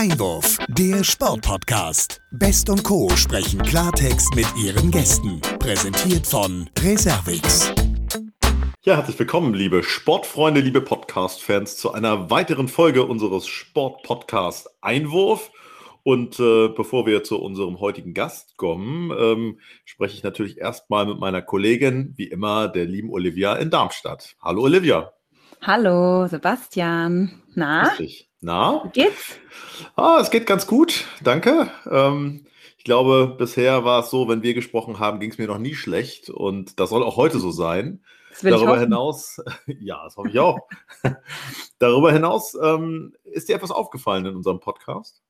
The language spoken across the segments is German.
Einwurf, der Sportpodcast. Best und Co. sprechen Klartext mit ihren Gästen. Präsentiert von Reservix. Ja, herzlich willkommen, liebe Sportfreunde, liebe Podcast-Fans, zu einer weiteren Folge unseres Sportpodcast Einwurf. Und äh, bevor wir zu unserem heutigen Gast kommen, ähm, spreche ich natürlich erstmal mit meiner Kollegin, wie immer, der lieben Olivia in Darmstadt. Hallo Olivia. Hallo Sebastian. Na? Richtig. Na? Wie geht's? Ah, es geht ganz gut, danke. Ähm, ich glaube, bisher war es so, wenn wir gesprochen haben, ging es mir noch nie schlecht und das soll auch heute so sein. Darüber hinaus, ja, das hoffe ich auch. Darüber hinaus ähm, ist dir etwas aufgefallen in unserem Podcast?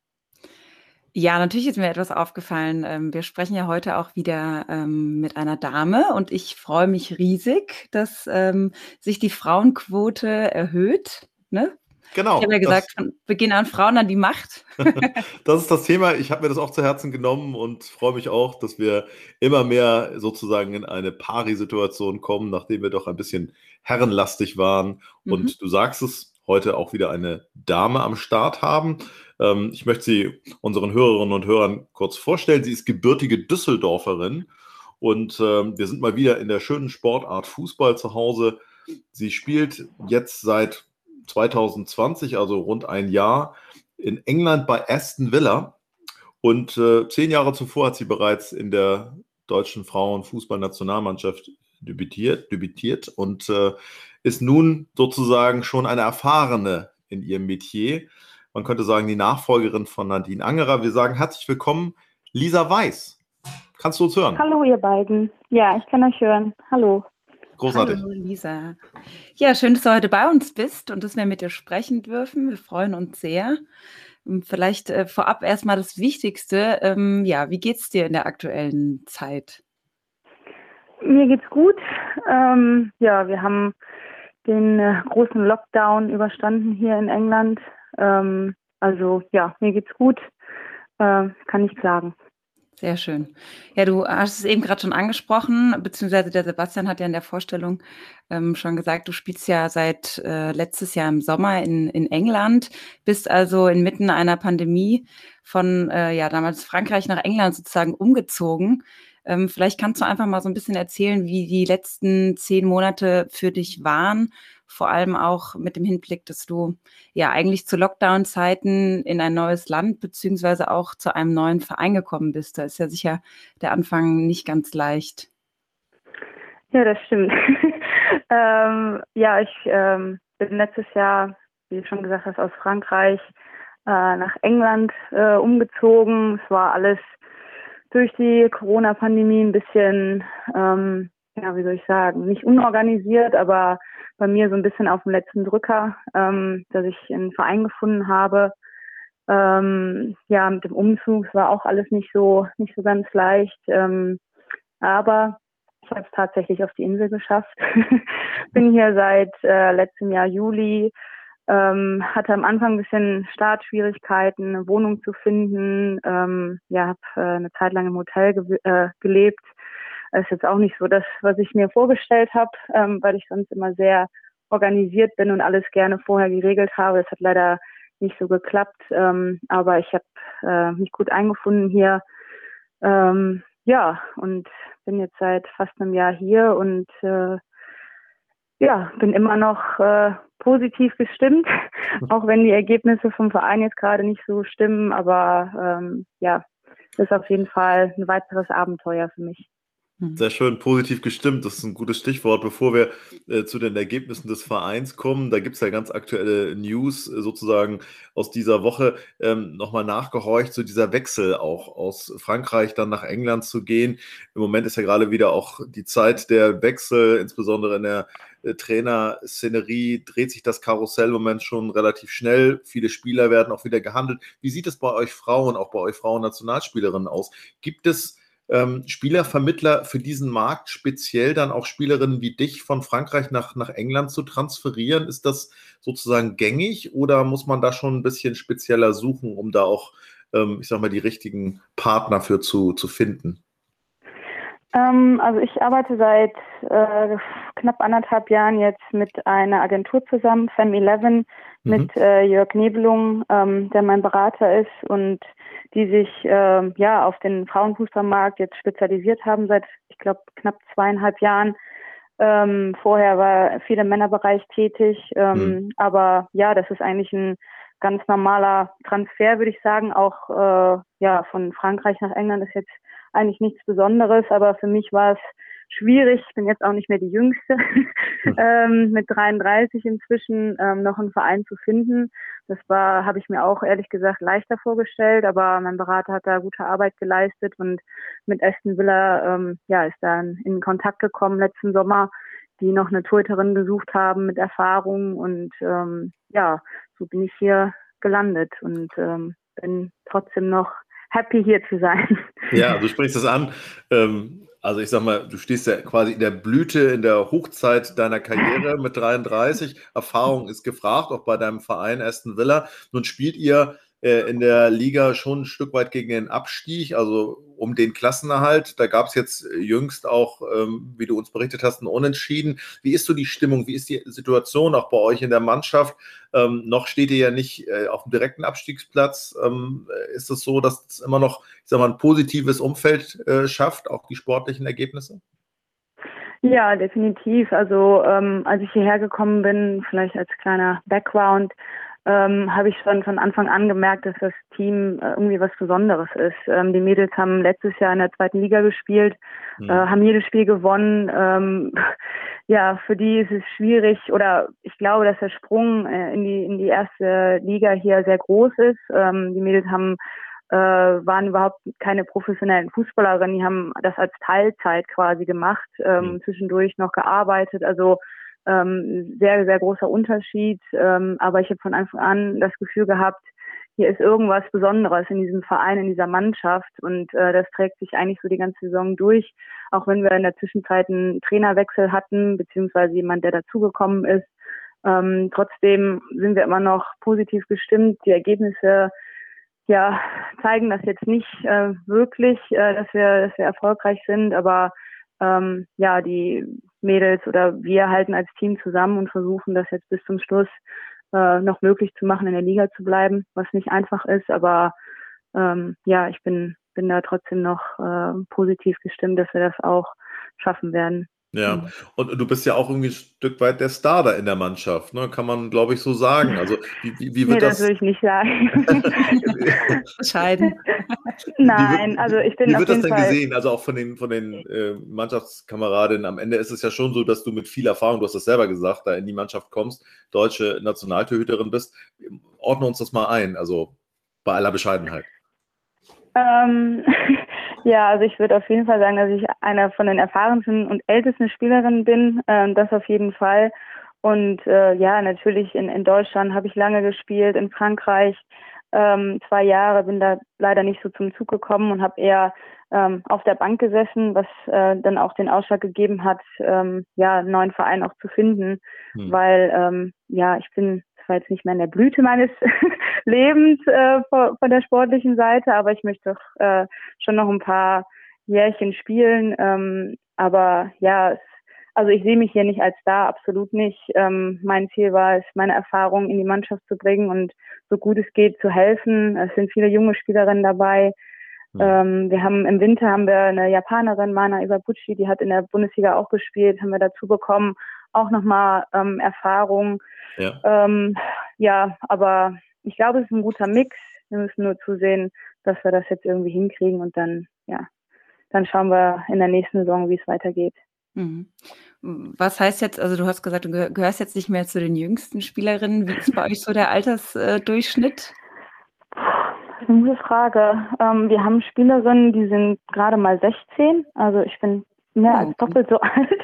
Ja, natürlich ist mir etwas aufgefallen. Ähm, wir sprechen ja heute auch wieder ähm, mit einer Dame und ich freue mich riesig, dass ähm, sich die Frauenquote erhöht. Ne? Genau. Ich habe ja gesagt, von Beginn an Frauen an die Macht. das ist das Thema. Ich habe mir das auch zu Herzen genommen und freue mich auch, dass wir immer mehr sozusagen in eine Pari-Situation kommen, nachdem wir doch ein bisschen herrenlastig waren. Mhm. Und du sagst es, heute auch wieder eine Dame am Start haben. Ähm, ich möchte sie unseren Hörerinnen und Hörern kurz vorstellen. Sie ist gebürtige Düsseldorferin und ähm, wir sind mal wieder in der schönen Sportart Fußball zu Hause. Sie spielt jetzt seit 2020, also rund ein Jahr, in England bei Aston Villa. Und äh, zehn Jahre zuvor hat sie bereits in der deutschen Frauenfußballnationalmannschaft debütiert, debütiert und äh, ist nun sozusagen schon eine erfahrene in ihrem Metier. Man könnte sagen, die Nachfolgerin von Nadine Angerer. Wir sagen herzlich willkommen, Lisa Weiß. Kannst du uns hören? Hallo, ihr beiden. Ja, ich kann euch hören. Hallo. Großartig. Hallo Lisa. Ja, schön, dass du heute bei uns bist und dass wir mit dir sprechen dürfen. Wir freuen uns sehr. Ähm, vielleicht äh, vorab erstmal das Wichtigste. Ähm, ja, wie geht's dir in der aktuellen Zeit? Mir geht's gut. Ähm, ja, wir haben den äh, großen Lockdown überstanden hier in England. Ähm, also ja, mir geht's gut. Äh, kann ich klagen. Sehr schön. Ja, du hast es eben gerade schon angesprochen, beziehungsweise der Sebastian hat ja in der Vorstellung ähm, schon gesagt, du spielst ja seit äh, letztes Jahr im Sommer in, in England, bist also inmitten einer Pandemie von äh, ja damals Frankreich nach England sozusagen umgezogen. Ähm, vielleicht kannst du einfach mal so ein bisschen erzählen, wie die letzten zehn Monate für dich waren vor allem auch mit dem Hinblick, dass du ja eigentlich zu Lockdown-Zeiten in ein neues Land beziehungsweise auch zu einem neuen Verein gekommen bist. Da ist ja sicher der Anfang nicht ganz leicht. Ja, das stimmt. ähm, ja, ich ähm, bin letztes Jahr, wie du schon gesagt hast, aus Frankreich äh, nach England äh, umgezogen. Es war alles durch die Corona-Pandemie ein bisschen, ähm, ja, wie soll ich sagen, nicht unorganisiert, aber bei mir so ein bisschen auf dem letzten Drücker, ähm, dass ich einen Verein gefunden habe. Ähm, ja, mit dem Umzug war auch alles nicht so nicht so ganz leicht. Ähm, aber ich habe es tatsächlich auf die Insel geschafft. Bin hier seit äh, letztem Jahr Juli. Ähm, hatte am Anfang ein bisschen Startschwierigkeiten, eine Wohnung zu finden. Ähm, ja, habe äh, eine Zeit lang im Hotel ge äh, gelebt das ist jetzt auch nicht so das, was ich mir vorgestellt habe, ähm, weil ich sonst immer sehr organisiert bin und alles gerne vorher geregelt habe. Das hat leider nicht so geklappt, ähm, aber ich habe äh, mich gut eingefunden hier. Ähm, ja, und bin jetzt seit fast einem Jahr hier und äh, ja, bin immer noch äh, positiv gestimmt, auch wenn die Ergebnisse vom Verein jetzt gerade nicht so stimmen. Aber ähm, ja, das ist auf jeden Fall ein weiteres Abenteuer für mich. Mhm. Sehr schön, positiv gestimmt. Das ist ein gutes Stichwort. Bevor wir äh, zu den Ergebnissen des Vereins kommen, da gibt es ja ganz aktuelle News äh, sozusagen aus dieser Woche. Ähm, Nochmal nachgehorcht, so dieser Wechsel auch aus Frankreich dann nach England zu gehen. Im Moment ist ja gerade wieder auch die Zeit der Wechsel, insbesondere in der äh, Trainerszenerie dreht sich das Karussell im Moment schon relativ schnell. Viele Spieler werden auch wieder gehandelt. Wie sieht es bei euch Frauen, auch bei euch Frauen-Nationalspielerinnen aus? Gibt es ähm, Spielervermittler für diesen Markt speziell dann auch Spielerinnen wie dich von Frankreich nach, nach England zu transferieren? Ist das sozusagen gängig oder muss man da schon ein bisschen spezieller suchen, um da auch, ähm, ich sag mal, die richtigen Partner für zu, zu finden? Ähm, also ich arbeite seit äh, knapp anderthalb Jahren jetzt mit einer Agentur zusammen, Fem11, mit mhm. äh, Jörg Nebelung, ähm, der mein Berater ist und die sich äh, ja auf den Frauenfußballmarkt jetzt spezialisiert haben seit, ich glaube, knapp zweieinhalb Jahren. Ähm, vorher war viel im Männerbereich tätig, ähm, mhm. aber ja, das ist eigentlich ein ganz normaler Transfer, würde ich sagen. Auch äh, ja von Frankreich nach England ist jetzt eigentlich nichts Besonderes, aber für mich war es schwierig. Ich bin jetzt auch nicht mehr die Jüngste, hm. ähm, mit 33 inzwischen ähm, noch einen Verein zu finden. Das war, habe ich mir auch ehrlich gesagt leichter vorgestellt, aber mein Berater hat da gute Arbeit geleistet und mit Aston Villa ähm, ja ist dann in Kontakt gekommen letzten Sommer, die noch eine Torhüterin gesucht haben mit Erfahrung und ähm, ja, so bin ich hier gelandet und ähm, bin trotzdem noch happy hier zu sein. Ja, du sprichst es an. Ähm, also ich sag mal, du stehst ja quasi in der Blüte, in der Hochzeit deiner Karriere mit 33. Erfahrung ist gefragt, auch bei deinem Verein Aston Villa. Nun spielt ihr in der Liga schon ein Stück weit gegen den Abstieg, also um den Klassenerhalt. Da gab es jetzt jüngst auch, ähm, wie du uns berichtet hast, ein Unentschieden. Wie ist so die Stimmung? Wie ist die Situation auch bei euch in der Mannschaft? Ähm, noch steht ihr ja nicht äh, auf dem direkten Abstiegsplatz. Ähm, ist es so, dass es immer noch, ich sag mal, ein positives Umfeld äh, schafft, auch die sportlichen Ergebnisse? Ja, definitiv. Also ähm, als ich hierher gekommen bin, vielleicht als kleiner Background, ähm, habe ich schon von Anfang an gemerkt, dass das Team äh, irgendwie was Besonderes ist. Ähm, die Mädels haben letztes Jahr in der zweiten Liga gespielt, mhm. äh, haben jedes Spiel gewonnen. Ähm, ja, für die ist es schwierig oder ich glaube, dass der Sprung äh, in die in die erste Liga hier sehr groß ist. Ähm, die Mädels haben äh, waren überhaupt keine professionellen Fußballerinnen, die haben das als Teilzeit quasi gemacht, ähm, mhm. zwischendurch noch gearbeitet. Also ähm, sehr, sehr großer Unterschied. Ähm, aber ich habe von Anfang an das Gefühl gehabt, hier ist irgendwas Besonderes in diesem Verein, in dieser Mannschaft und äh, das trägt sich eigentlich so die ganze Saison durch, auch wenn wir in der Zwischenzeit einen Trainerwechsel hatten, beziehungsweise jemand, der dazugekommen ist. Ähm, trotzdem sind wir immer noch positiv gestimmt. Die Ergebnisse ja, zeigen das jetzt nicht äh, wirklich, äh, dass wir, dass wir erfolgreich sind, aber ähm, ja, die Mädels oder wir halten als Team zusammen und versuchen das jetzt bis zum Schluss äh, noch möglich zu machen, in der Liga zu bleiben, was nicht einfach ist, aber ähm, ja, ich bin, bin da trotzdem noch äh, positiv gestimmt, dass wir das auch schaffen werden. Ja, mhm. und du bist ja auch irgendwie ein Stück weit der Star da in der Mannschaft, ne? Kann man, glaube ich, so sagen. Also wie, wie, wie wird nee, das? das würde ich nicht sagen. Entscheiden. Nein, also ich bin Wie wird das denn Fall gesehen? Also auch von den, von den äh, Mannschaftskameradinnen. Am Ende ist es ja schon so, dass du mit viel Erfahrung, du hast das selber gesagt, da in die Mannschaft kommst, deutsche Nationaltorhüterin bist. Ordne uns das mal ein, also bei aller Bescheidenheit. Ähm, ja, also ich würde auf jeden Fall sagen, dass ich einer von den erfahrensten und ältesten Spielerinnen bin. Ähm, das auf jeden Fall. Und äh, ja, natürlich in, in Deutschland habe ich lange gespielt, in Frankreich ähm, zwei Jahre, bin da leider nicht so zum Zug gekommen und habe eher ähm, auf der Bank gesessen, was äh, dann auch den Ausschlag gegeben hat, ähm, ja, einen neuen Verein auch zu finden, hm. weil ähm, ja, ich bin zwar jetzt nicht mehr in der Blüte meines Lebens äh, von, von, der sportlichen Seite, aber ich möchte doch äh, schon noch ein paar Jährchen spielen. Ähm, aber ja, es, also ich sehe mich hier nicht als Star, absolut nicht. Ähm, mein Ziel war es, meine Erfahrungen in die Mannschaft zu bringen und so gut es geht zu helfen. Es sind viele junge Spielerinnen dabei. Mhm. Ähm, wir haben im Winter haben wir eine Japanerin, Mana Iwabuchi, die hat in der Bundesliga auch gespielt, haben wir dazu bekommen. Auch nochmal ähm, Erfahrung. Ja. Ähm, ja, aber ich glaube, es ist ein guter Mix. Wir müssen nur zusehen, dass wir das jetzt irgendwie hinkriegen und dann, ja, dann schauen wir in der nächsten Saison, wie es weitergeht. Mhm. Was heißt jetzt, also du hast gesagt, du gehörst jetzt nicht mehr zu den jüngsten Spielerinnen. Wie ist bei euch so der Altersdurchschnitt? Das ist eine gute Frage. Ähm, wir haben Spielerinnen, die sind gerade mal 16. Also ich bin mehr als doppelt so alt.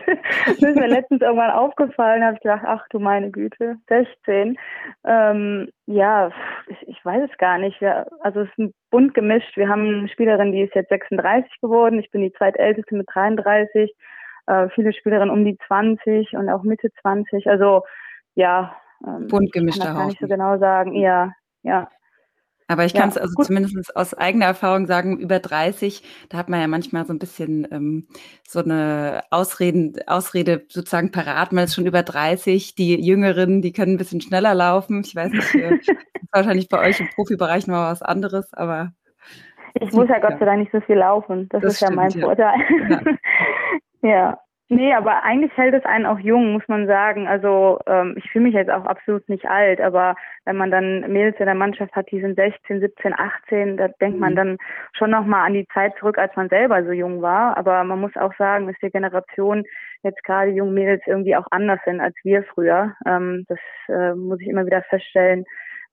das ist mir letztens irgendwann aufgefallen, habe ich gedacht, ach du meine Güte, 16. Ähm, ja, ich, ich, weiß es gar nicht. Wir, also es ist bunt gemischt. Wir haben eine Spielerin, die ist jetzt 36 geworden. Ich bin die zweitälteste mit 33. Äh, viele Spielerinnen um die 20 und auch Mitte 20. Also ja, ähm, bunt gemischt. Ich kann das gar nicht so genau sagen. Ja, ja. Aber ich kann es also gut. zumindest aus eigener Erfahrung sagen, über 30, da hat man ja manchmal so ein bisschen ähm, so eine Ausreden, Ausrede sozusagen parat. Man ist schon über 30. Die Jüngeren, die können ein bisschen schneller laufen. Ich weiß nicht, äh, wahrscheinlich bei euch im Profibereich noch was anderes, aber. Ich muss ja Gott sei Dank nicht so viel laufen. Das, das ist stimmt, ja mein Vorteil. Ja. ja. Nee, aber eigentlich hält es einen auch jung, muss man sagen. Also ähm, ich fühle mich jetzt auch absolut nicht alt, aber wenn man dann Mädels in der Mannschaft hat, die sind 16, 17, 18, da denkt man mhm. dann schon nochmal an die Zeit zurück, als man selber so jung war. Aber man muss auch sagen, dass die Generation jetzt gerade jungen Mädels irgendwie auch anders sind als wir früher. Ähm, das äh, muss ich immer wieder feststellen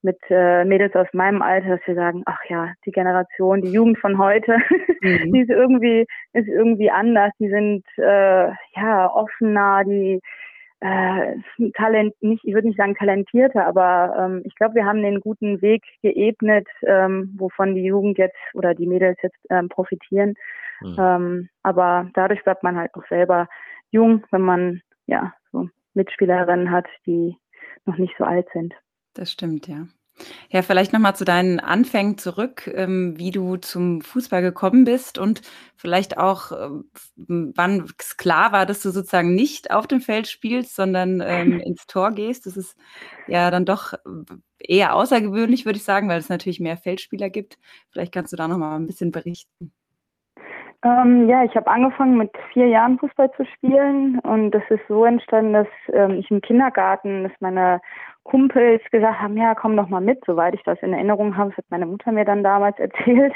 mit äh, Mädels aus meinem Alter, dass wir sagen, ach ja, die Generation, die Jugend von heute, mhm. die ist irgendwie, ist irgendwie anders. Die sind äh, ja offener, die äh, Talent nicht, ich würde nicht sagen talentierter, aber ähm, ich glaube, wir haben den guten Weg geebnet, ähm, wovon die Jugend jetzt oder die Mädels jetzt ähm, profitieren. Mhm. Ähm, aber dadurch bleibt man halt auch selber jung, wenn man ja so Mitspielerinnen hat, die noch nicht so alt sind. Das stimmt, ja. Ja, vielleicht nochmal zu deinen Anfängen zurück, ähm, wie du zum Fußball gekommen bist und vielleicht auch, ähm, wann es klar war, dass du sozusagen nicht auf dem Feld spielst, sondern ähm, ins Tor gehst. Das ist ja dann doch eher außergewöhnlich, würde ich sagen, weil es natürlich mehr Feldspieler gibt. Vielleicht kannst du da nochmal ein bisschen berichten. Ähm, ja, ich habe angefangen mit vier Jahren Fußball zu spielen und das ist so entstanden, dass ähm, ich im Kindergarten, dass meine Kumpels gesagt haben, ja, komm doch mal mit, soweit ich das in Erinnerung habe. Das hat meine Mutter mir dann damals erzählt.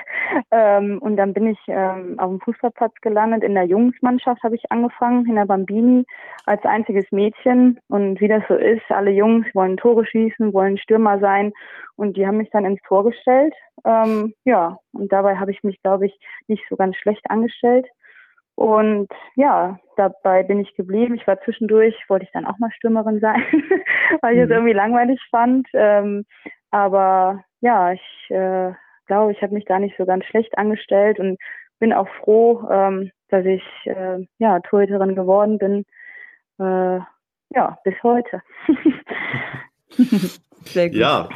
Ähm, und dann bin ich ähm, auf dem Fußballplatz gelandet. In der Jungsmannschaft habe ich angefangen, in der Bambini, als einziges Mädchen. Und wie das so ist, alle Jungs wollen Tore schießen, wollen Stürmer sein. Und die haben mich dann ins Tor gestellt. Ähm, ja, und dabei habe ich mich, glaube ich, nicht so ganz schlecht angestellt. Und ja, dabei bin ich geblieben. Ich war zwischendurch, wollte ich dann auch mal Stürmerin sein, weil ich es mhm. irgendwie langweilig fand. Ähm, aber ja, ich äh, glaube, ich habe mich da nicht so ganz schlecht angestellt und bin auch froh, ähm, dass ich äh, ja Torhüterin geworden bin. Äh, ja, bis heute. Sehr gut. Ja,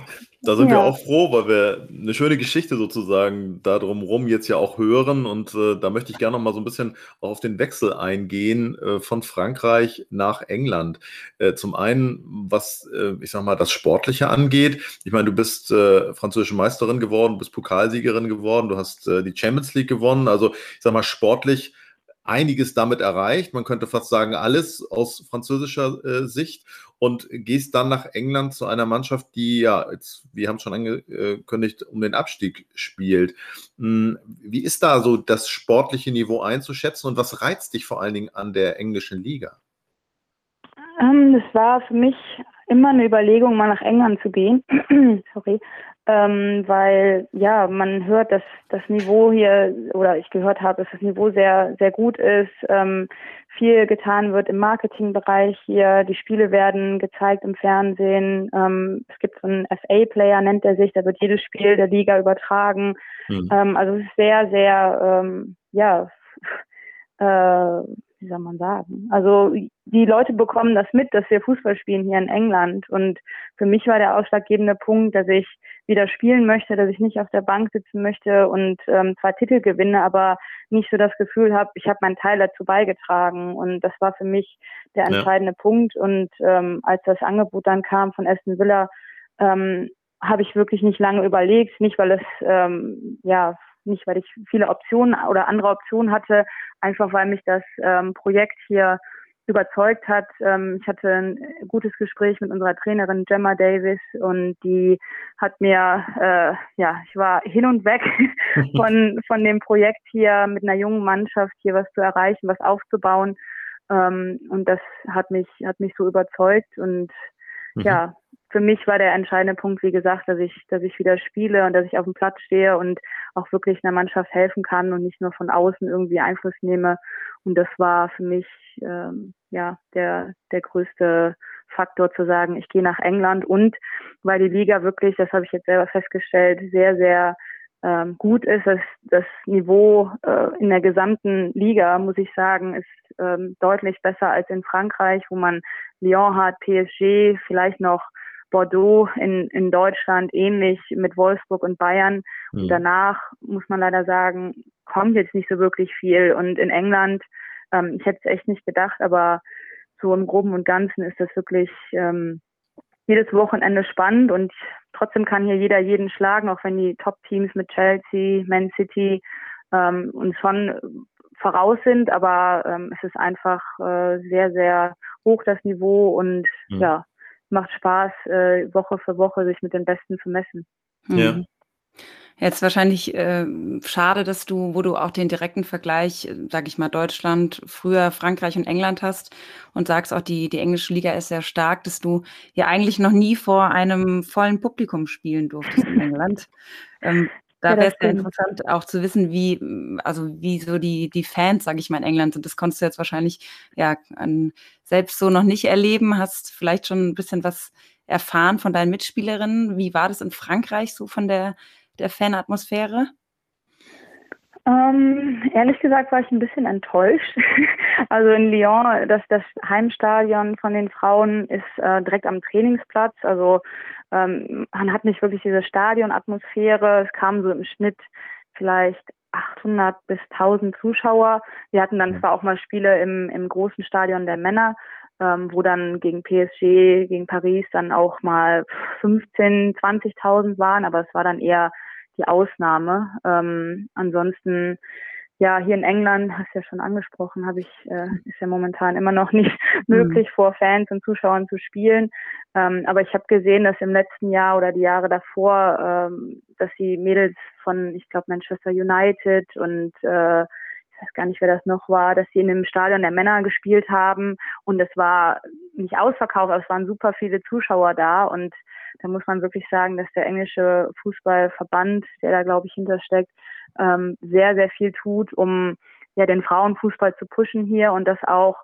da sind ja. wir auch froh, weil wir eine schöne Geschichte sozusagen da drumherum jetzt ja auch hören. Und äh, da möchte ich gerne noch mal so ein bisschen auch auf den Wechsel eingehen äh, von Frankreich nach England. Äh, zum einen, was, äh, ich sag mal, das Sportliche angeht. Ich meine, du bist äh, französische Meisterin geworden, bist Pokalsiegerin geworden, du hast äh, die Champions League gewonnen. Also, ich sag mal, sportlich einiges damit erreicht. Man könnte fast sagen, alles aus französischer äh, Sicht und gehst dann nach England zu einer Mannschaft, die ja, jetzt, wir haben es schon angekündigt, um den Abstieg spielt. Hm, wie ist da so das sportliche Niveau einzuschätzen und was reizt dich vor allen Dingen an der englischen Liga? Ähm, das war für mich immer eine Überlegung, mal nach England zu gehen. Sorry ähm, weil ja, man hört, dass das Niveau hier, oder ich gehört habe, dass das Niveau sehr, sehr gut ist, ähm, viel getan wird im Marketingbereich hier, die Spiele werden gezeigt im Fernsehen, ähm, es gibt so einen FA-Player, nennt er sich, da wird jedes Spiel der Liga übertragen, mhm. ähm, also es ist sehr, sehr, ähm, ja, äh, wie soll man sagen? Also die Leute bekommen das mit, dass wir Fußball spielen hier in England. Und für mich war der ausschlaggebende Punkt, dass ich wieder spielen möchte, dass ich nicht auf der Bank sitzen möchte und ähm, zwar Titel gewinne, aber nicht so das Gefühl habe, ich habe meinen Teil dazu beigetragen. Und das war für mich der entscheidende ja. Punkt. Und ähm, als das Angebot dann kam von Aston Villa, ähm, habe ich wirklich nicht lange überlegt, nicht weil es ähm, ja nicht weil ich viele Optionen oder andere Optionen hatte, einfach weil mich das ähm, Projekt hier überzeugt hat. Ähm, ich hatte ein gutes Gespräch mit unserer Trainerin Gemma Davis und die hat mir, äh, ja, ich war hin und weg von, von dem Projekt hier mit einer jungen Mannschaft hier was zu erreichen, was aufzubauen. Ähm, und das hat mich, hat mich so überzeugt und mhm. ja, für mich war der entscheidende Punkt, wie gesagt, dass ich, dass ich wieder spiele und dass ich auf dem Platz stehe und auch wirklich einer Mannschaft helfen kann und nicht nur von außen irgendwie Einfluss nehme. Und das war für mich ähm, ja der der größte Faktor zu sagen, ich gehe nach England und weil die Liga wirklich, das habe ich jetzt selber festgestellt, sehr sehr ähm, gut ist. Das, das Niveau äh, in der gesamten Liga, muss ich sagen, ist ähm, deutlich besser als in Frankreich, wo man Lyon hat, PSG, vielleicht noch Bordeaux in, in Deutschland ähnlich mit Wolfsburg und Bayern. Mhm. Und danach muss man leider sagen, kommt jetzt nicht so wirklich viel. Und in England, ähm, ich hätte es echt nicht gedacht, aber so im Groben und Ganzen ist das wirklich ähm, jedes Wochenende spannend und trotzdem kann hier jeder jeden schlagen, auch wenn die Top-Teams mit Chelsea, Man City ähm, uns schon voraus sind, aber ähm, es ist einfach äh, sehr, sehr hoch das Niveau und mhm. ja, macht Spaß, äh, Woche für Woche sich mit den Besten zu messen. Ja. Mhm. Jetzt wahrscheinlich äh, schade, dass du, wo du auch den direkten Vergleich, äh, sage ich mal, Deutschland, früher Frankreich und England hast und sagst auch, die, die englische Liga ist sehr stark, dass du ja eigentlich noch nie vor einem vollen Publikum spielen durftest in England. Ähm, da wäre es ja interessant auch zu wissen, wie, also wie so die, die Fans, sage ich mal, in England sind. Das konntest du jetzt wahrscheinlich ja an, selbst so noch nicht erleben. Hast vielleicht schon ein bisschen was erfahren von deinen Mitspielerinnen. Wie war das in Frankreich so von der der Fanatmosphäre? Ähm, ehrlich gesagt war ich ein bisschen enttäuscht. also in Lyon, das, das Heimstadion von den Frauen ist äh, direkt am Trainingsplatz. Also ähm, man hat nicht wirklich diese Stadionatmosphäre. Es kam so im Schnitt vielleicht 800 bis 1000 Zuschauer. Wir hatten dann zwar auch mal Spiele im, im großen Stadion der Männer, ähm, wo dann gegen PSG, gegen Paris dann auch mal 15, 20.000 waren, aber es war dann eher die Ausnahme. Ähm, ansonsten, ja, hier in England, hast du ja schon angesprochen, habe ich, äh, ist ja momentan immer noch nicht mhm. möglich, vor Fans und Zuschauern zu spielen. Ähm, aber ich habe gesehen, dass im letzten Jahr oder die Jahre davor, ähm, dass die Mädels von, ich glaube, Manchester United und äh, ich weiß gar nicht, wer das noch war, dass sie in dem Stadion der Männer gespielt haben und es war nicht ausverkauft, aber es waren super viele Zuschauer da und da muss man wirklich sagen, dass der englische Fußballverband, der da glaube ich hintersteckt, ähm, sehr, sehr viel tut, um ja den Frauenfußball zu pushen hier und das auch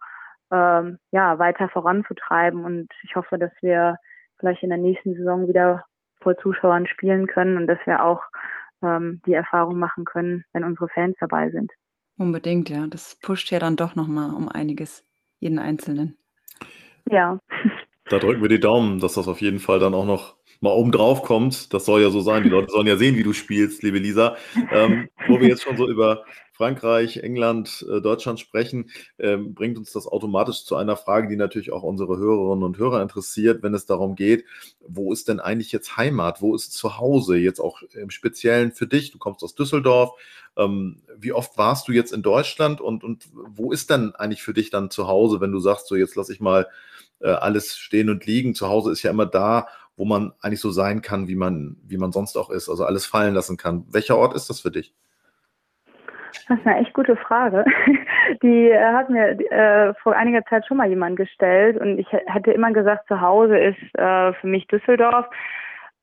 ähm, ja weiter voranzutreiben. Und ich hoffe, dass wir vielleicht in der nächsten Saison wieder vor Zuschauern spielen können und dass wir auch ähm, die Erfahrung machen können, wenn unsere Fans dabei sind. Unbedingt, ja. Das pusht ja dann doch nochmal um einiges, jeden Einzelnen. Ja. Da drücken wir die Daumen, dass das auf jeden Fall dann auch noch mal oben drauf kommt. Das soll ja so sein. Die Leute sollen ja sehen, wie du spielst, liebe Lisa. Ähm, wo wir jetzt schon so über Frankreich, England, äh, Deutschland sprechen, ähm, bringt uns das automatisch zu einer Frage, die natürlich auch unsere Hörerinnen und Hörer interessiert, wenn es darum geht, wo ist denn eigentlich jetzt Heimat? Wo ist Zuhause? Jetzt auch im Speziellen für dich. Du kommst aus Düsseldorf. Ähm, wie oft warst du jetzt in Deutschland und, und wo ist denn eigentlich für dich dann zu Hause, wenn du sagst, so jetzt lass ich mal äh, alles stehen und liegen. Zu Hause ist ja immer da, wo man eigentlich so sein kann, wie man, wie man sonst auch ist, also alles fallen lassen kann. Welcher Ort ist das für dich? Das ist eine echt gute Frage. Die äh, hat mir äh, vor einiger Zeit schon mal jemand gestellt und ich hätte immer gesagt, zu Hause ist äh, für mich Düsseldorf.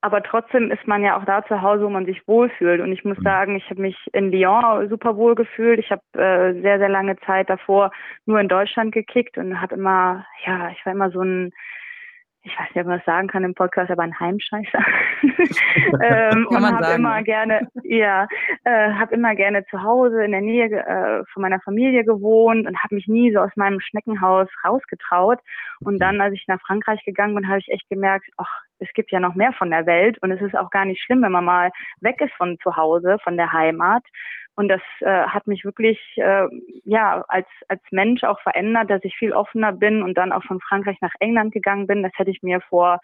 Aber trotzdem ist man ja auch da zu Hause, wo man sich wohlfühlt. Und ich muss mhm. sagen, ich habe mich in Lyon super wohl gefühlt. Ich habe äh, sehr, sehr lange Zeit davor nur in Deutschland gekickt und habe immer, ja, ich war immer so ein ich weiß nicht, ob man das sagen kann im Podcast, aber ein Heimscheißer. ähm, und habe immer gerne, ja, äh, habe immer gerne zu Hause in der Nähe äh, von meiner Familie gewohnt und habe mich nie so aus meinem Schneckenhaus rausgetraut. Und dann, als ich nach Frankreich gegangen bin, habe ich echt gemerkt, ach, es gibt ja noch mehr von der Welt und es ist auch gar nicht schlimm, wenn man mal weg ist von zu Hause, von der Heimat. Und das äh, hat mich wirklich äh, ja als als Mensch auch verändert, dass ich viel offener bin und dann auch von Frankreich nach England gegangen bin. Das hätte ich mir vor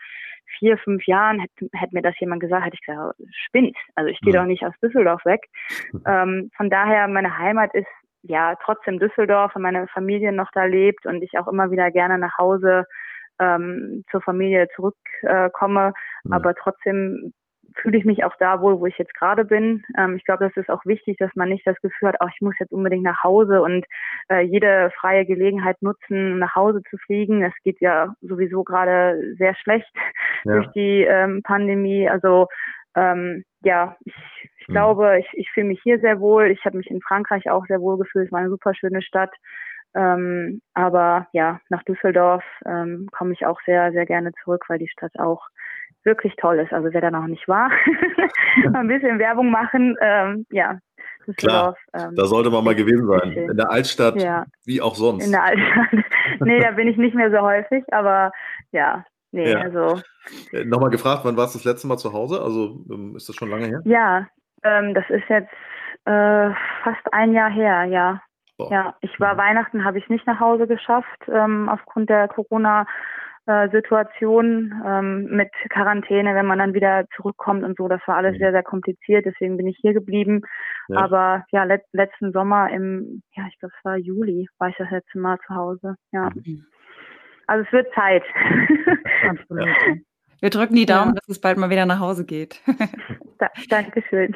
vier, fünf Jahren, hätte, hätte mir das jemand gesagt, hätte ich gesagt, spinnt. Also ich gehe doch nicht aus Düsseldorf weg. ähm, von daher, meine Heimat ist ja trotzdem Düsseldorf und meine Familie noch da lebt und ich auch immer wieder gerne nach Hause ähm, zur Familie zurückkomme. Äh, ja. Aber trotzdem fühle ich mich auch da wohl, wo ich jetzt gerade bin. Ähm, ich glaube, das ist auch wichtig, dass man nicht das Gefühl hat, oh, ich muss jetzt unbedingt nach Hause und äh, jede freie Gelegenheit nutzen, nach Hause zu fliegen. Es geht ja sowieso gerade sehr schlecht ja. durch die ähm, Pandemie. Also ähm, ja, ich, ich mhm. glaube, ich, ich fühle mich hier sehr wohl. Ich habe mich in Frankreich auch sehr wohl gefühlt. Es war eine super schöne Stadt. Ähm, aber ja, nach Düsseldorf ähm, komme ich auch sehr, sehr gerne zurück, weil die Stadt auch wirklich toll ist. Also wer da noch nicht war, ein bisschen Werbung machen. Ähm, ja, Klar, ähm, da sollte man mal gewesen sein. In der Altstadt, ja. wie auch sonst. In der Altstadt. nee, da bin ich nicht mehr so häufig, aber ja, nee, ja. also. Äh, Nochmal gefragt, wann warst du das letzte Mal zu Hause? Also ähm, ist das schon lange her? Ja, ähm, das ist jetzt äh, fast ein Jahr her, ja. Oh. Ja, ich war. Weihnachten, habe ich nicht nach Hause geschafft, ähm, aufgrund der Corona- Situation ähm, mit Quarantäne, wenn man dann wieder zurückkommt und so. Das war alles mhm. sehr, sehr kompliziert. Deswegen bin ich hier geblieben. Ja. Aber ja, let letzten Sommer im, ja, ich glaube, es war Juli, war ich das letzte Mal zu Hause. Ja. Mhm. Also es wird Zeit. Absolut. Wir drücken die Daumen, ja. dass es bald mal wieder nach Hause geht. da, Dankeschön.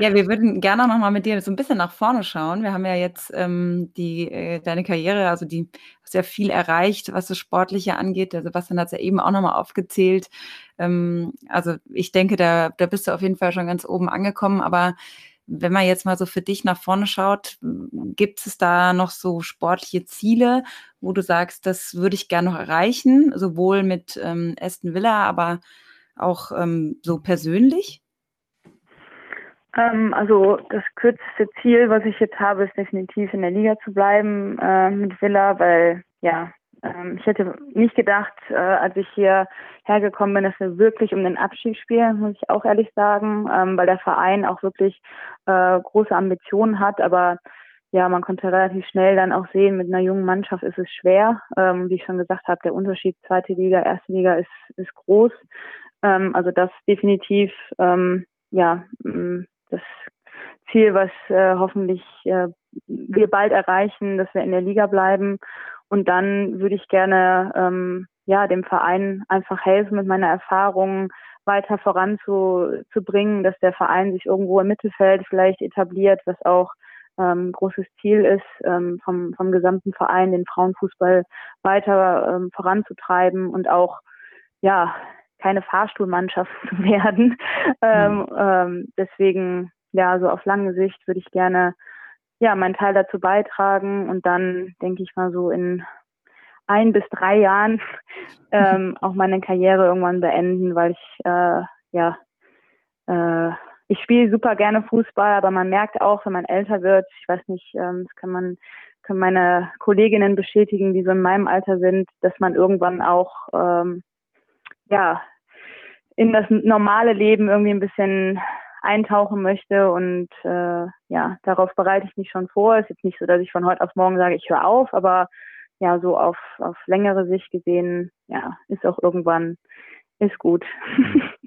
Ja, wir würden gerne noch mal mit dir so ein bisschen nach vorne schauen. Wir haben ja jetzt ähm, die, äh, deine Karriere, also die ja viel erreicht, was das Sportliche angeht. Der Sebastian hat es ja eben auch noch mal aufgezählt. Ähm, also ich denke, da, da bist du auf jeden Fall schon ganz oben angekommen. Aber wenn man jetzt mal so für dich nach vorne schaut, gibt es da noch so sportliche Ziele, wo du sagst, das würde ich gerne noch erreichen, sowohl mit ähm, Aston Villa, aber auch ähm, so persönlich? Ähm, also das kürzeste Ziel, was ich jetzt habe, ist definitiv in der Liga zu bleiben äh, mit Villa, weil ja, ähm, ich hätte nicht gedacht, äh, als ich hier hergekommen bin, dass wir wirklich um den Abschied spielen, muss ich auch ehrlich sagen, ähm, weil der Verein auch wirklich äh, große Ambitionen hat, aber ja, man konnte relativ schnell dann auch sehen, mit einer jungen Mannschaft ist es schwer. Ähm, wie ich schon gesagt habe, der Unterschied zweite Liga, erste Liga ist, ist groß. Also das definitiv, ja, das Ziel, was äh, hoffentlich äh, wir bald erreichen, dass wir in der Liga bleiben. Und dann würde ich gerne ähm, ja dem Verein einfach helfen, mit meiner Erfahrung weiter voranzubringen, dass der Verein sich irgendwo im Mittelfeld vielleicht etabliert, was auch ähm, großes Ziel ist, ähm, vom, vom gesamten Verein den Frauenfußball weiter ähm, voranzutreiben und auch ja keine Fahrstuhlmannschaft zu werden. Ähm, ähm, deswegen, ja, so auf lange Sicht würde ich gerne ja meinen Teil dazu beitragen und dann denke ich mal so in ein bis drei Jahren ähm, auch meine Karriere irgendwann beenden, weil ich äh, ja äh, ich spiele super gerne Fußball, aber man merkt auch, wenn man älter wird, ich weiß nicht, ähm, das kann man können meine Kolleginnen bestätigen, die so in meinem Alter sind, dass man irgendwann auch ähm, ja, in das normale Leben irgendwie ein bisschen eintauchen möchte und äh, ja, darauf bereite ich mich schon vor. Es ist jetzt nicht so, dass ich von heute auf morgen sage, ich höre auf, aber ja, so auf, auf längere Sicht gesehen, ja, ist auch irgendwann, ist gut.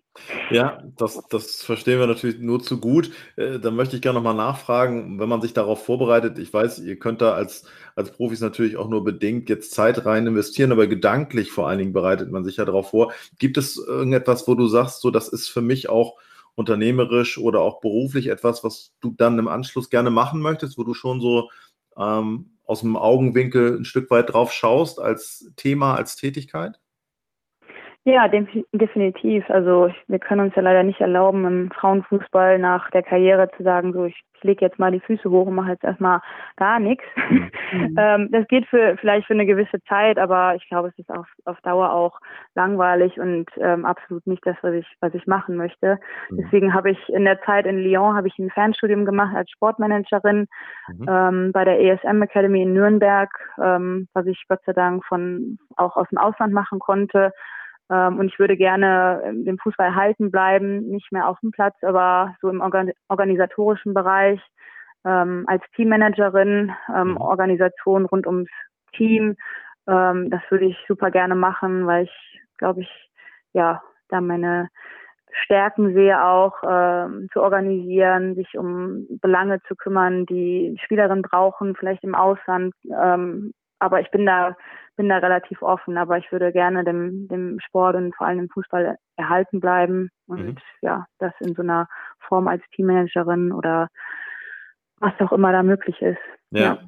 Ja, das, das verstehen wir natürlich nur zu gut. Äh, da möchte ich gerne nochmal nachfragen, wenn man sich darauf vorbereitet. Ich weiß, ihr könnt da als, als Profis natürlich auch nur bedingt jetzt Zeit rein investieren, aber gedanklich vor allen Dingen bereitet man sich ja darauf vor. Gibt es irgendetwas, wo du sagst, so das ist für mich auch unternehmerisch oder auch beruflich etwas, was du dann im Anschluss gerne machen möchtest, wo du schon so ähm, aus dem Augenwinkel ein Stück weit drauf schaust als Thema, als Tätigkeit? Ja, definitiv. Also wir können uns ja leider nicht erlauben, im Frauenfußball nach der Karriere zu sagen, so ich lege jetzt mal die Füße hoch und mache jetzt erstmal gar nichts. Mhm. ähm, das geht für vielleicht für eine gewisse Zeit, aber ich glaube, es ist auf, auf Dauer auch langweilig und ähm, absolut nicht das, was ich, was ich machen möchte. Mhm. Deswegen habe ich in der Zeit in Lyon habe ich ein Fernstudium gemacht als Sportmanagerin mhm. ähm, bei der ESM Academy in Nürnberg, ähm, was ich Gott sei Dank von auch aus dem Ausland machen konnte und ich würde gerne dem Fußball erhalten bleiben, nicht mehr auf dem Platz, aber so im organ organisatorischen Bereich ähm, als Teammanagerin, ähm, mhm. Organisation rund ums Team. Ähm, das würde ich super gerne machen, weil ich, glaube ich, ja, da meine Stärken sehe auch, ähm, zu organisieren, sich um Belange zu kümmern, die Spielerinnen brauchen, vielleicht im Ausland. Ähm, aber ich bin da bin da relativ offen, aber ich würde gerne dem, dem Sport und vor allem dem Fußball erhalten bleiben und mhm. ja, das in so einer Form als Teammanagerin oder was auch immer da möglich ist. Ja, ja.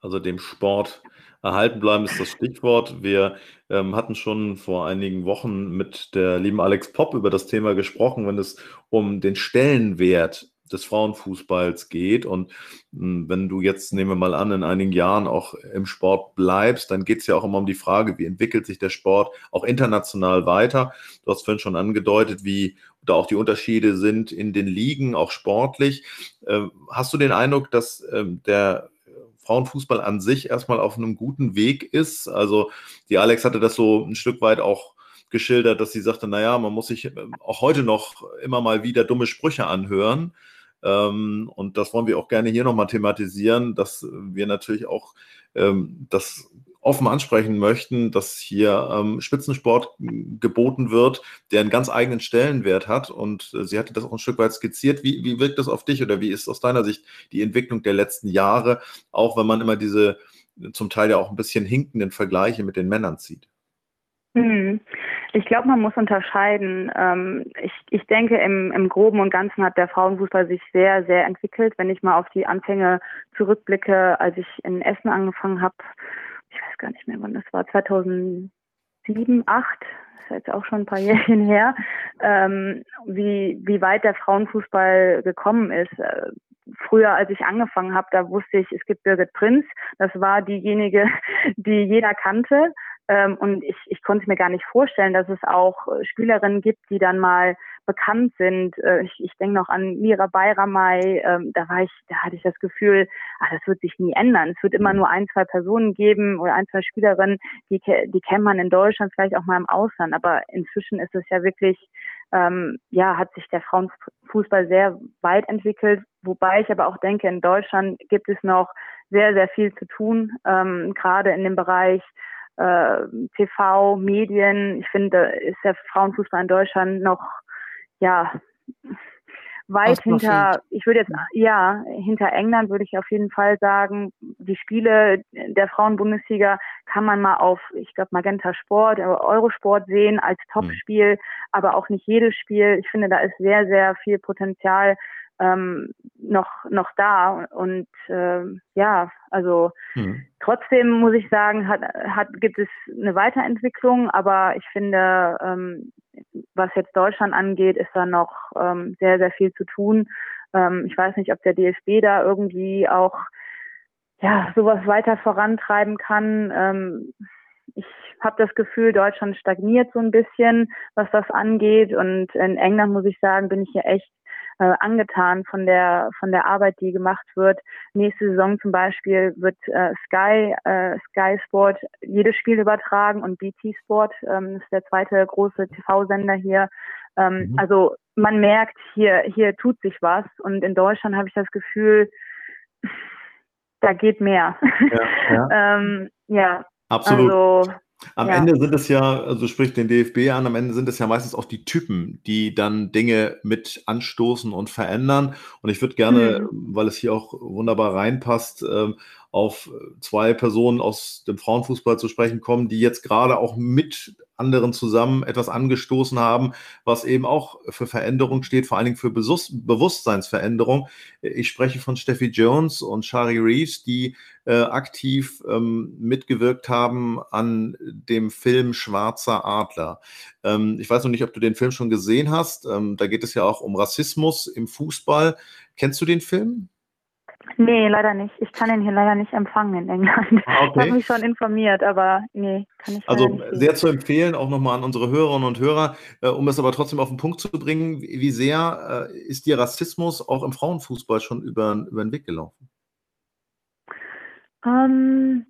also dem Sport erhalten bleiben ist das Stichwort. Wir ähm, hatten schon vor einigen Wochen mit der lieben Alex Popp über das Thema gesprochen, wenn es um den Stellenwert des Frauenfußballs geht. Und hm, wenn du jetzt, nehmen wir mal an, in einigen Jahren auch im Sport bleibst, dann geht es ja auch immer um die Frage, wie entwickelt sich der Sport auch international weiter. Du hast vorhin schon angedeutet, wie da auch die Unterschiede sind in den Ligen, auch sportlich. Ähm, hast du den Eindruck, dass ähm, der Frauenfußball an sich erstmal auf einem guten Weg ist? Also die Alex hatte das so ein Stück weit auch geschildert, dass sie sagte, naja, man muss sich ähm, auch heute noch immer mal wieder dumme Sprüche anhören. Ähm, und das wollen wir auch gerne hier nochmal thematisieren, dass wir natürlich auch ähm, das offen ansprechen möchten, dass hier ähm, Spitzensport geboten wird, der einen ganz eigenen Stellenwert hat. Und äh, sie hatte das auch ein Stück weit skizziert. Wie, wie wirkt das auf dich oder wie ist aus deiner Sicht die Entwicklung der letzten Jahre, auch wenn man immer diese zum Teil ja auch ein bisschen hinkenden Vergleiche mit den Männern zieht? Hm. Ich glaube, man muss unterscheiden. Ähm, ich, ich denke, im, im Groben und Ganzen hat der Frauenfußball sich sehr, sehr entwickelt. Wenn ich mal auf die Anfänge zurückblicke, als ich in Essen angefangen habe, ich weiß gar nicht mehr, wann das war, 2007, 2008, das ist jetzt auch schon ein paar Jährchen her, ähm, wie, wie weit der Frauenfußball gekommen ist. Äh, früher, als ich angefangen habe, da wusste ich, es gibt Birgit Prinz. Das war diejenige, die jeder kannte. Ähm, und ich, ich konnte mir gar nicht vorstellen, dass es auch äh, Spielerinnen gibt, die dann mal bekannt sind. Äh, ich, ich denke noch an Mira Bayramay, ähm, da war ich, da hatte ich das Gefühl, ach, das wird sich nie ändern. Es wird immer nur ein, zwei Personen geben oder ein, zwei Spielerinnen, die, die kennt man in Deutschland, vielleicht auch mal im Ausland. Aber inzwischen ist es ja wirklich, ähm, ja, hat sich der Frauenfußball sehr weit entwickelt. Wobei ich aber auch denke, in Deutschland gibt es noch sehr, sehr viel zu tun, ähm, gerade in dem Bereich äh, TV, Medien. Ich finde, ist der Frauenfußball in Deutschland noch ja weit hinter, ich würde jetzt, ja, hinter England würde ich auf jeden Fall sagen, die Spiele der Frauenbundesliga kann man mal auf, ich glaube, Magenta Sport, äh, Eurosport sehen als Topspiel, mhm. aber auch nicht jedes Spiel. Ich finde, da ist sehr, sehr viel Potenzial ähm, noch noch da und äh, ja also mhm. trotzdem muss ich sagen hat hat gibt es eine Weiterentwicklung aber ich finde ähm, was jetzt Deutschland angeht ist da noch ähm, sehr sehr viel zu tun ähm, ich weiß nicht ob der DFB da irgendwie auch ja sowas weiter vorantreiben kann ähm, ich habe das Gefühl, Deutschland stagniert so ein bisschen, was das angeht. Und in England muss ich sagen, bin ich hier echt äh, angetan von der von der Arbeit, die gemacht wird. Nächste Saison zum Beispiel wird äh, Sky äh, Sky Sport jedes Spiel übertragen und BT Sport ähm, ist der zweite große TV-Sender hier. Ähm, mhm. Also man merkt hier hier tut sich was und in Deutschland habe ich das Gefühl, da geht mehr. Ja, ja. ähm, ja. Absolut. Also, am ja. Ende sind es ja, also sprich den DFB an, am Ende sind es ja meistens auch die Typen, die dann Dinge mit anstoßen und verändern. Und ich würde gerne, mhm. weil es hier auch wunderbar reinpasst, ähm, auf zwei Personen aus dem Frauenfußball zu sprechen kommen, die jetzt gerade auch mit anderen zusammen etwas angestoßen haben, was eben auch für Veränderung steht, vor allen Dingen für Bewusstseinsveränderung. Ich spreche von Steffi Jones und Shari Reeves, die äh, aktiv ähm, mitgewirkt haben an dem Film Schwarzer Adler. Ähm, ich weiß noch nicht, ob du den Film schon gesehen hast. Ähm, da geht es ja auch um Rassismus im Fußball. Kennst du den Film? Nee, leider nicht. Ich kann ihn hier leider nicht empfangen in England. Ah, okay. Ich habe mich schon informiert, aber nee, kann ich Also nicht sehr zu empfehlen, auch nochmal an unsere Hörerinnen und Hörer, äh, um es aber trotzdem auf den Punkt zu bringen, wie sehr äh, ist dir Rassismus auch im Frauenfußball schon über, über den Weg gelaufen? Ähm,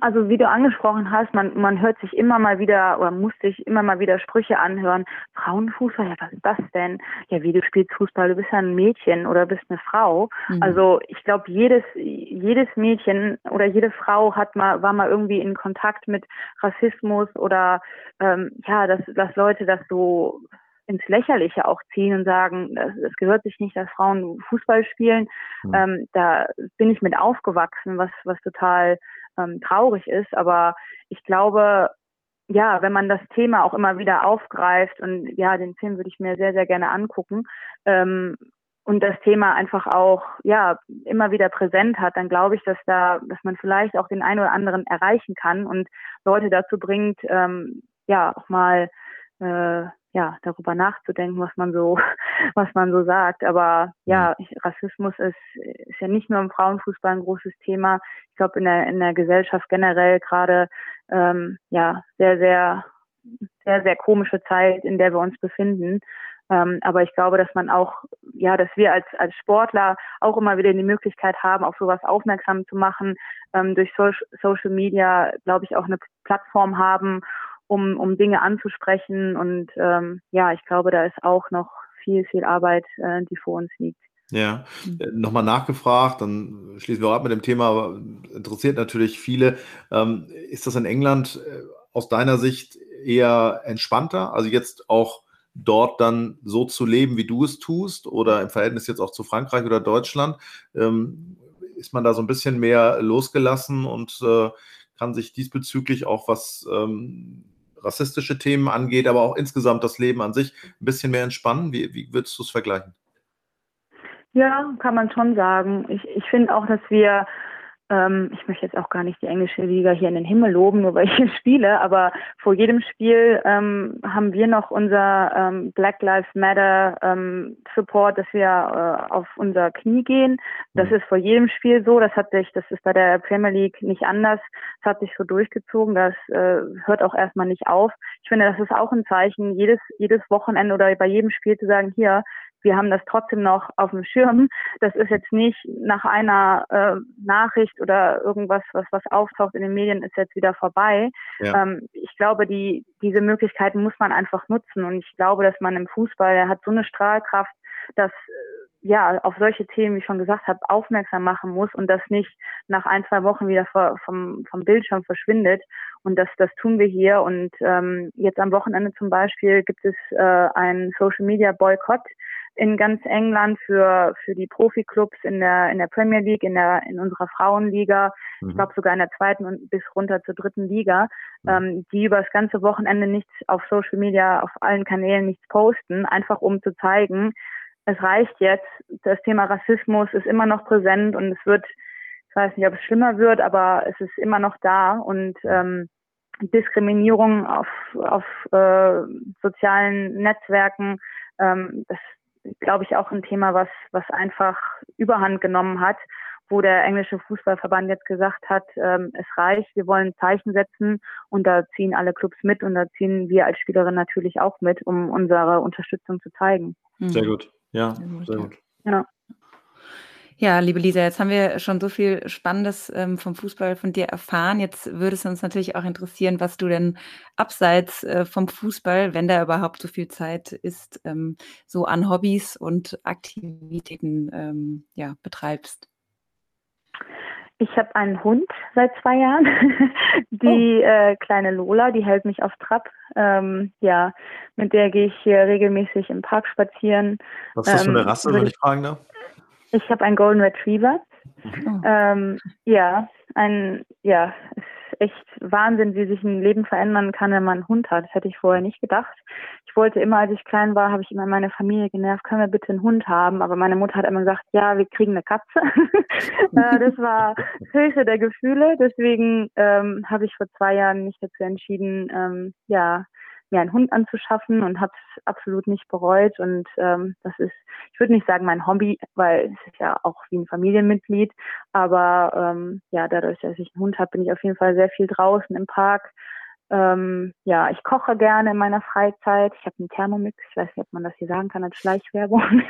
also wie du angesprochen hast, man, man hört sich immer mal wieder oder muss sich immer mal wieder Sprüche anhören. Frauenfußball, ja, was ist das denn? Ja, wie du spielst Fußball, du bist ja ein Mädchen oder bist eine Frau. Mhm. Also ich glaube, jedes, jedes Mädchen oder jede Frau hat mal, war mal irgendwie in Kontakt mit Rassismus oder ähm, ja, dass, dass Leute das so ins Lächerliche auch ziehen und sagen, es gehört sich nicht, dass Frauen Fußball spielen. Mhm. Ähm, da bin ich mit aufgewachsen, was, was total ähm, traurig ist. Aber ich glaube, ja, wenn man das Thema auch immer wieder aufgreift und ja, den Film würde ich mir sehr, sehr gerne angucken ähm, und das Thema einfach auch ja immer wieder präsent hat, dann glaube ich, dass da, dass man vielleicht auch den einen oder anderen erreichen kann und Leute dazu bringt, ähm, ja auch mal äh, ja, darüber nachzudenken, was man so, was man so sagt. Aber ja, mhm. Rassismus ist, ist ja nicht nur im Frauenfußball ein großes Thema. Ich glaube in der in der Gesellschaft generell gerade ähm, ja sehr sehr sehr sehr komische Zeit, in der wir uns befinden. Ähm, aber ich glaube, dass man auch, ja, dass wir als, als Sportler auch immer wieder die Möglichkeit haben, auf sowas aufmerksam zu machen, ähm, durch so Social Media, glaube ich, auch eine Plattform haben, um, um Dinge anzusprechen. Und ähm, ja, ich glaube, da ist auch noch viel, viel Arbeit, äh, die vor uns liegt. Ja, mhm. Äh, nochmal nachgefragt, dann schließen wir auch ab mit dem Thema, aber interessiert natürlich viele. Ähm, ist das in England äh, aus deiner Sicht eher entspannter? Also jetzt auch dort dann so zu leben, wie du es tust, oder im Verhältnis jetzt auch zu Frankreich oder Deutschland? Ähm, ist man da so ein bisschen mehr losgelassen und äh, kann sich diesbezüglich auch was ähm, rassistische Themen angeht, aber auch insgesamt das Leben an sich ein bisschen mehr entspannen? Wie, wie würdest du es vergleichen? Ja, kann man schon sagen. Ich, ich finde auch, dass wir ähm, ich möchte jetzt auch gar nicht die englische Liga hier in den Himmel loben, nur weil ich hier spiele, aber vor jedem Spiel ähm, haben wir noch unser ähm, Black Lives Matter ähm, Support, dass wir äh, auf unser Knie gehen. Das mhm. ist vor jedem Spiel so. Das hat sich, das ist bei der Premier League nicht anders. Das hat sich so durchgezogen. Das äh, hört auch erstmal nicht auf. Ich finde, das ist auch ein Zeichen, jedes, jedes Wochenende oder bei jedem Spiel zu sagen, hier, wir haben das trotzdem noch auf dem Schirm. Das ist jetzt nicht nach einer äh, Nachricht oder irgendwas, was, was auftaucht in den Medien, ist jetzt wieder vorbei. Ja. Ähm, ich glaube, die, diese Möglichkeiten muss man einfach nutzen. Und ich glaube, dass man im Fußball, der hat so eine Strahlkraft, dass äh, ja, auf solche Themen, wie ich schon gesagt habe, aufmerksam machen muss und das nicht nach ein, zwei Wochen wieder vom, vom Bildschirm verschwindet. Und das, das tun wir hier. Und ähm, jetzt am Wochenende zum Beispiel gibt es äh, einen Social Media Boykott in ganz England für, für die Profiklubs in der, in der Premier League, in der, in unserer Frauenliga, mhm. ich glaube sogar in der zweiten und bis runter zur dritten Liga, mhm. ähm, die über das ganze Wochenende nichts auf Social Media, auf allen Kanälen nichts posten, einfach um zu zeigen, es reicht jetzt. Das Thema Rassismus ist immer noch präsent und es wird, ich weiß nicht, ob es schlimmer wird, aber es ist immer noch da und ähm, Diskriminierung auf, auf äh, sozialen Netzwerken, ähm, das, glaube ich, auch ein Thema, was, was einfach Überhand genommen hat, wo der englische Fußballverband jetzt gesagt hat, ähm, es reicht, wir wollen Zeichen setzen und da ziehen alle Clubs mit und da ziehen wir als Spielerin natürlich auch mit, um unsere Unterstützung zu zeigen. Sehr gut, ja, sehr gut. Ja. Ja, liebe Lisa, jetzt haben wir schon so viel Spannendes ähm, vom Fußball von dir erfahren. Jetzt würde es uns natürlich auch interessieren, was du denn abseits äh, vom Fußball, wenn da überhaupt so viel Zeit ist, ähm, so an Hobbys und Aktivitäten ähm, ja, betreibst. Ich habe einen Hund seit zwei Jahren. die oh. äh, kleine Lola, die hält mich auf Trab. Ähm, ja, mit der gehe ich hier regelmäßig im Park spazieren. Was ist das für eine ähm, Rasse, wenn ich fragen darf? Ich habe einen Golden Retriever. Mhm. Ähm, ja, ein, ja, es ist echt Wahnsinn, wie sich ein Leben verändern kann, wenn man einen Hund hat. Das hätte ich vorher nicht gedacht. Ich wollte immer, als ich klein war, habe ich immer meine Familie genervt, können wir bitte einen Hund haben? Aber meine Mutter hat immer gesagt, ja, wir kriegen eine Katze. äh, das war höchste der Gefühle. Deswegen ähm, habe ich vor zwei Jahren mich dazu entschieden, ähm, ja, mir einen Hund anzuschaffen und habe es absolut nicht bereut. Und ähm, das ist, ich würde nicht sagen mein Hobby, weil es ist ja auch wie ein Familienmitglied. Aber ähm, ja, dadurch, dass ich einen Hund habe, bin ich auf jeden Fall sehr viel draußen im Park. Ähm, ja, ich koche gerne in meiner Freizeit. Ich habe einen Thermomix. Ich weiß nicht, ob man das hier sagen kann als Schleichwerbung.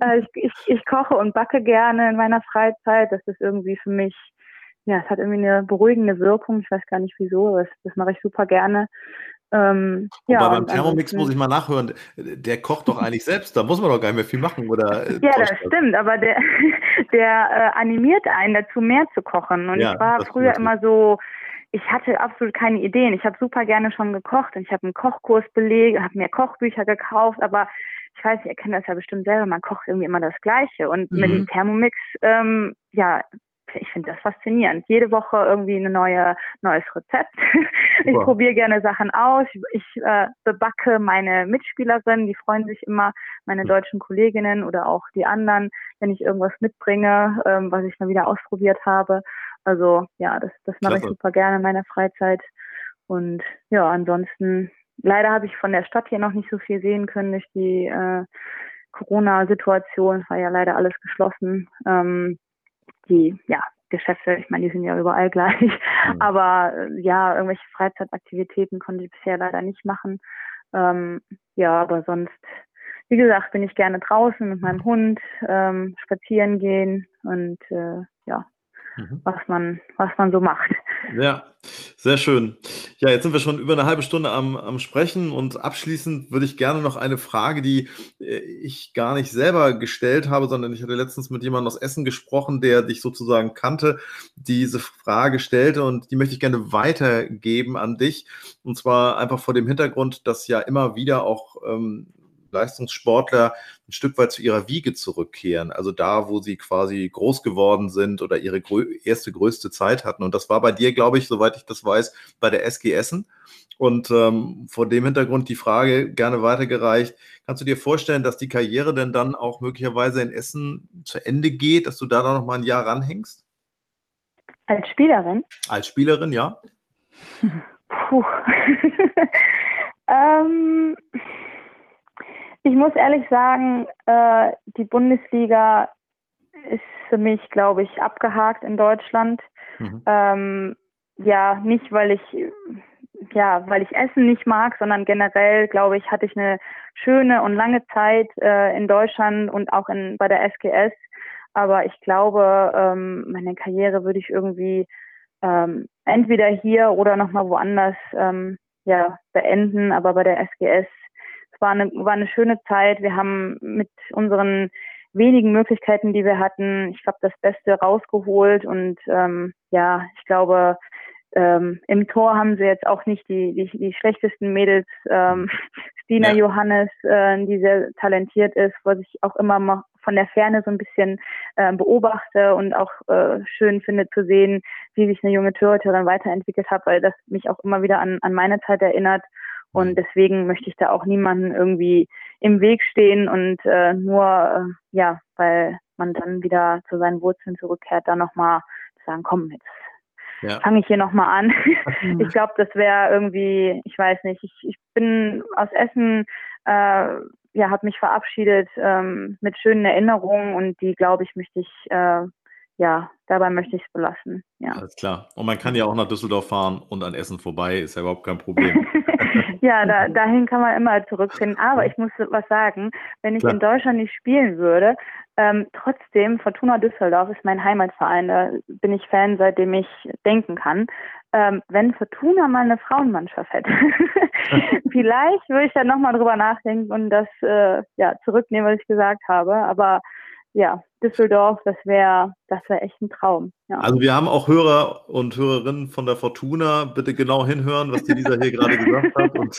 Äh, ich, ich, ich koche und backe gerne in meiner Freizeit. Das ist irgendwie für mich ja, es hat irgendwie eine beruhigende Wirkung. Ich weiß gar nicht wieso, aber das, das mache ich super gerne. Ähm, ja, Aber beim Thermomix muss ich mal nachhören, der kocht doch eigentlich selbst, da muss man doch gar nicht mehr viel machen, oder? Äh, ja, das stimmt, aber der, der äh, animiert einen dazu, mehr zu kochen. Und ja, ich war früher immer so, ich hatte absolut keine Ideen. Ich habe super gerne schon gekocht und ich habe einen Kochkurs belegt, habe mir Kochbücher gekauft, aber ich weiß, ihr kennt das ja bestimmt selber, man kocht irgendwie immer das Gleiche. Und mhm. mit dem Thermomix, ähm, ja, ich finde das faszinierend. Jede Woche irgendwie ein neue, neues Rezept. ich wow. probiere gerne Sachen aus. Ich, äh, bebacke meine Mitspielerinnen, die freuen sich immer, meine hm. deutschen Kolleginnen oder auch die anderen, wenn ich irgendwas mitbringe, ähm, was ich mal wieder ausprobiert habe. Also ja, das, das mache ich super gerne in meiner Freizeit. Und ja, ansonsten, leider habe ich von der Stadt hier noch nicht so viel sehen können durch die äh, Corona-Situation. Es war ja leider alles geschlossen. Ähm, die ja, Geschäfte, ich meine, die sind ja überall gleich. Mhm. Aber äh, ja, irgendwelche Freizeitaktivitäten konnte ich bisher leider nicht machen. Ähm, ja, aber sonst, wie gesagt, bin ich gerne draußen mit meinem Hund, ähm, spazieren gehen und äh, ja. Was man, was man so macht. Ja, sehr schön. Ja, jetzt sind wir schon über eine halbe Stunde am, am Sprechen und abschließend würde ich gerne noch eine Frage, die äh, ich gar nicht selber gestellt habe, sondern ich hatte letztens mit jemandem aus Essen gesprochen, der dich sozusagen kannte, diese Frage stellte und die möchte ich gerne weitergeben an dich. Und zwar einfach vor dem Hintergrund, dass ja immer wieder auch ähm, Leistungssportler ein Stück weit zu ihrer Wiege zurückkehren. Also da, wo sie quasi groß geworden sind oder ihre erste größte Zeit hatten. Und das war bei dir, glaube ich, soweit ich das weiß, bei der SG Essen. Und ähm, vor dem Hintergrund die Frage gerne weitergereicht. Kannst du dir vorstellen, dass die Karriere denn dann auch möglicherweise in Essen zu Ende geht, dass du da noch mal ein Jahr ranhängst? Als Spielerin? Als Spielerin, ja. Puh. ähm, ich muss ehrlich sagen, äh, die Bundesliga ist für mich, glaube ich, abgehakt in Deutschland. Mhm. Ähm, ja, nicht weil ich ja, weil ich Essen nicht mag, sondern generell, glaube ich, hatte ich eine schöne und lange Zeit äh, in Deutschland und auch in, bei der SGS. Aber ich glaube, ähm, meine Karriere würde ich irgendwie ähm, entweder hier oder nochmal woanders ähm, ja, beenden. Aber bei der SGS war eine, war eine schöne Zeit. Wir haben mit unseren wenigen Möglichkeiten, die wir hatten, ich glaube, das Beste rausgeholt. Und ähm, ja, ich glaube, ähm, im Tor haben sie jetzt auch nicht die, die, die schlechtesten Mädels. Ähm, Stina ja. Johannes, äh, die sehr talentiert ist, was ich auch immer mal von der Ferne so ein bisschen äh, beobachte und auch äh, schön finde zu sehen, wie sich eine junge Torhüterin weiterentwickelt hat, weil das mich auch immer wieder an, an meine Zeit erinnert. Und mhm. deswegen möchte ich da auch niemanden irgendwie im Weg stehen und äh, nur, äh, ja, weil man dann wieder zu seinen Wurzeln zurückkehrt, da nochmal sagen, komm, jetzt ja. fange ich hier nochmal an. ich glaube, das wäre irgendwie, ich weiß nicht, ich, ich bin aus Essen, äh, ja, habe mich verabschiedet ähm, mit schönen Erinnerungen und die, glaube ich, möchte ich äh, ja, dabei möchte ich es belassen. Ja. Alles klar. Und man kann ja auch nach Düsseldorf fahren und an Essen vorbei, ist ja überhaupt kein Problem. ja, da, dahin kann man immer zurückfinden. Aber ich muss was sagen, wenn ich klar. in Deutschland nicht spielen würde, ähm, trotzdem, Fortuna Düsseldorf ist mein Heimatverein, da bin ich Fan, seitdem ich denken kann. Ähm, wenn Fortuna mal eine Frauenmannschaft hätte, vielleicht würde ich dann nochmal drüber nachdenken und das äh, ja, zurücknehmen, was ich gesagt habe. Aber ja, Düsseldorf, das wäre das wäre echt ein Traum. Ja. Also wir haben auch Hörer und Hörerinnen von der Fortuna. Bitte genau hinhören, was die Lisa hier gerade gesagt hat. Und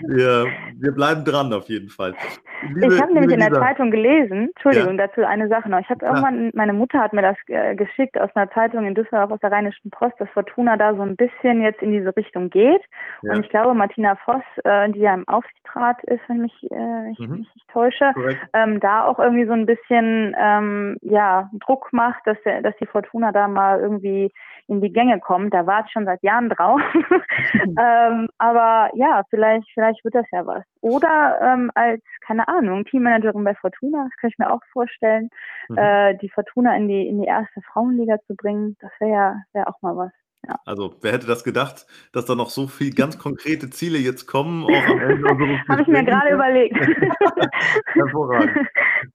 wir, wir bleiben dran auf jeden Fall. Liebe, ich habe nämlich in der Lisa. Zeitung gelesen, Entschuldigung, ja. dazu eine Sache noch. Ich habe irgendwann, meine Mutter hat mir das äh, geschickt aus einer Zeitung in Düsseldorf aus der Rheinischen Post, dass Fortuna da so ein bisschen jetzt in diese Richtung geht. Ja. Und ich glaube, Martina Voss, äh, die ja im Aufsichtsrat ist, wenn mich, äh, ich mhm. mich nicht täusche, ähm, da auch irgendwie so ein bisschen ähm, ja, Druck macht, dass, der, dass die Fortuna da mal irgendwie in die Gänge kommt. Da warte ich schon seit Jahren drauf. ähm, aber ja, vielleicht, vielleicht wird das ja was. Oder ähm, als, keine Ahnung, Teammanagerin bei Fortuna, das kann ich mir auch vorstellen, mhm. äh, die Fortuna in die, in die erste Frauenliga zu bringen, das wäre ja wär auch mal was. Ja. Also, wer hätte das gedacht, dass da noch so viele ganz konkrete Ziele jetzt kommen, Habe ich mir gerade überlegt. Hervorragend.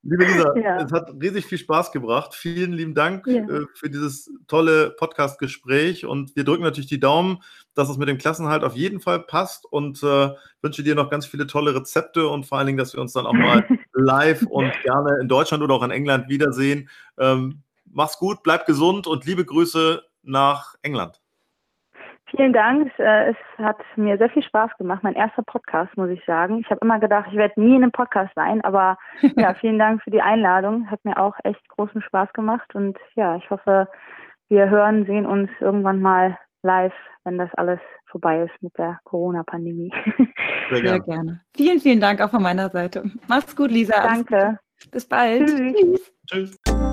Liebe Lisa, ja. es hat riesig viel Spaß gebracht. Vielen lieben Dank ja. äh, für dieses tolle Podcast-Gespräch und wir drücken natürlich die Daumen, dass es mit dem Klassenhalt auf jeden Fall passt und äh, wünsche dir noch ganz viele tolle Rezepte und vor allen Dingen, dass wir uns dann auch mal live und gerne in Deutschland oder auch in England wiedersehen. Ähm, mach's gut, bleib gesund und liebe Grüße nach England. Vielen Dank. Äh, es hat mir sehr viel Spaß gemacht. Mein erster Podcast, muss ich sagen. Ich habe immer gedacht, ich werde nie in einem Podcast sein, aber ja, vielen Dank für die Einladung. Hat mir auch echt großen Spaß gemacht und ja, ich hoffe, wir hören, sehen uns irgendwann mal live, wenn das alles vorbei ist mit der Corona-Pandemie. Sehr, Sehr gerne. Vielen, vielen Dank auch von meiner Seite. Mach's gut, Lisa. Danke. Bis bald. Tschüss. Tschüss. Tschüss.